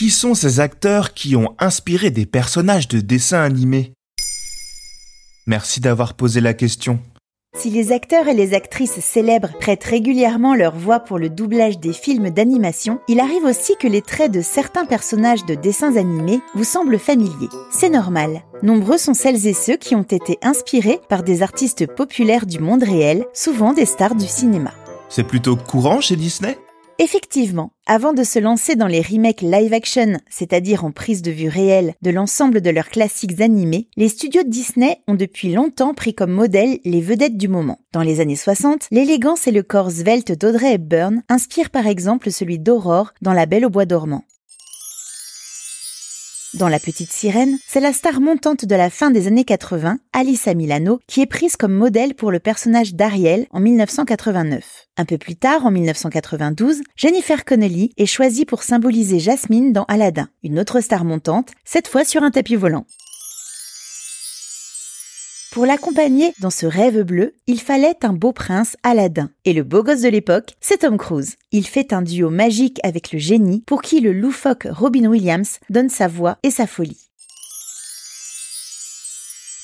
Qui sont ces acteurs qui ont inspiré des personnages de dessins animés? Merci d'avoir posé la question. Si les acteurs et les actrices célèbres prêtent régulièrement leur voix pour le doublage des films d'animation, il arrive aussi que les traits de certains personnages de dessins animés vous semblent familiers. C'est normal. Nombreux sont celles et ceux qui ont été inspirés par des artistes populaires du monde réel, souvent des stars du cinéma. C'est plutôt courant chez Disney? Effectivement, avant de se lancer dans les remakes live-action, c'est-à-dire en prise de vue réelle de l'ensemble de leurs classiques animés, les studios Disney ont depuis longtemps pris comme modèle les vedettes du moment. Dans les années 60, l'élégance et le corps svelte d'Audrey Hepburn inspirent par exemple celui d'Aurore dans La Belle au bois dormant. Dans La Petite Sirène, c'est la star montante de la fin des années 80, Alissa Milano, qui est prise comme modèle pour le personnage d'Ariel en 1989. Un peu plus tard, en 1992, Jennifer Connelly est choisie pour symboliser Jasmine dans Aladdin, une autre star montante, cette fois sur un tapis volant. Pour l'accompagner dans ce rêve bleu, il fallait un beau prince Aladdin. Et le beau gosse de l'époque, c'est Tom Cruise. Il fait un duo magique avec le génie pour qui le loufoque Robin Williams donne sa voix et sa folie.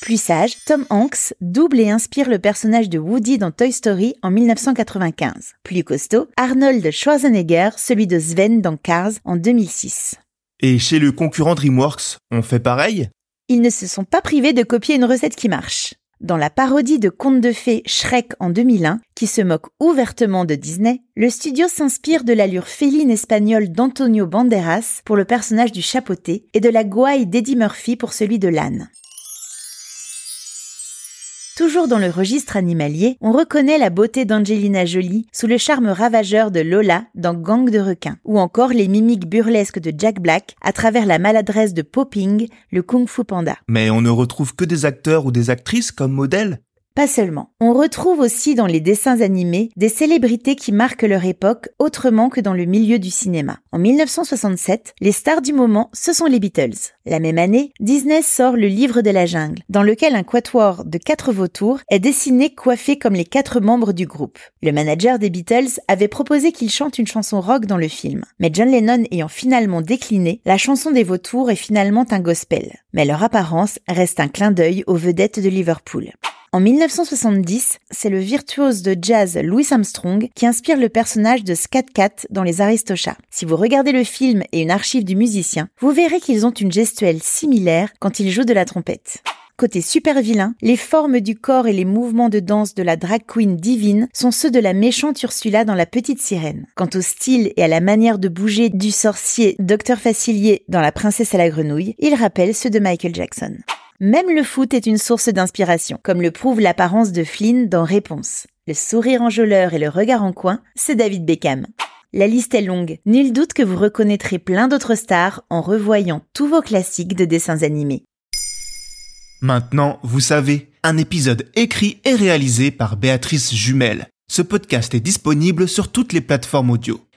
Plus sage, Tom Hanks double et inspire le personnage de Woody dans Toy Story en 1995. Plus costaud, Arnold Schwarzenegger, celui de Sven dans Cars en 2006. Et chez le concurrent DreamWorks, on fait pareil? Ils ne se sont pas privés de copier une recette qui marche. Dans la parodie de conte de fées Shrek en 2001, qui se moque ouvertement de Disney, le studio s'inspire de l'allure féline espagnole d'Antonio Banderas pour le personnage du chapeauté et de la gouaille d'Eddie Murphy pour celui de l'âne. Toujours dans le registre animalier, on reconnaît la beauté d'Angelina Jolie sous le charme ravageur de Lola dans Gang de requins, ou encore les mimiques burlesques de Jack Black à travers la maladresse de Popping, le kung fu panda. Mais on ne retrouve que des acteurs ou des actrices comme modèles pas seulement. On retrouve aussi dans les dessins animés des célébrités qui marquent leur époque autrement que dans le milieu du cinéma. En 1967, les stars du moment, ce sont les Beatles. La même année, Disney sort le livre de la jungle, dans lequel un quatuor de quatre vautours est dessiné coiffé comme les quatre membres du groupe. Le manager des Beatles avait proposé qu'ils chantent une chanson rock dans le film. Mais John Lennon ayant finalement décliné, la chanson des vautours est finalement un gospel. Mais leur apparence reste un clin d'œil aux vedettes de Liverpool. En 1970, c'est le virtuose de jazz Louis Armstrong qui inspire le personnage de Scat Cat dans Les Aristochats. Si vous regardez le film et une archive du musicien, vous verrez qu'ils ont une gestuelle similaire quand ils jouent de la trompette. Côté super vilain, les formes du corps et les mouvements de danse de la drag queen divine sont ceux de la méchante Ursula dans La Petite Sirène. Quant au style et à la manière de bouger du sorcier Docteur Facilier dans La Princesse à la Grenouille, ils rappellent ceux de Michael Jackson. Même le foot est une source d'inspiration, comme le prouve l'apparence de Flynn dans Réponse. Le sourire enjôleur et le regard en coin, c'est David Beckham. La liste est longue. Nul doute que vous reconnaîtrez plein d'autres stars en revoyant tous vos classiques de dessins animés. Maintenant, vous savez, un épisode écrit et réalisé par Béatrice Jumel. Ce podcast est disponible sur toutes les plateformes audio.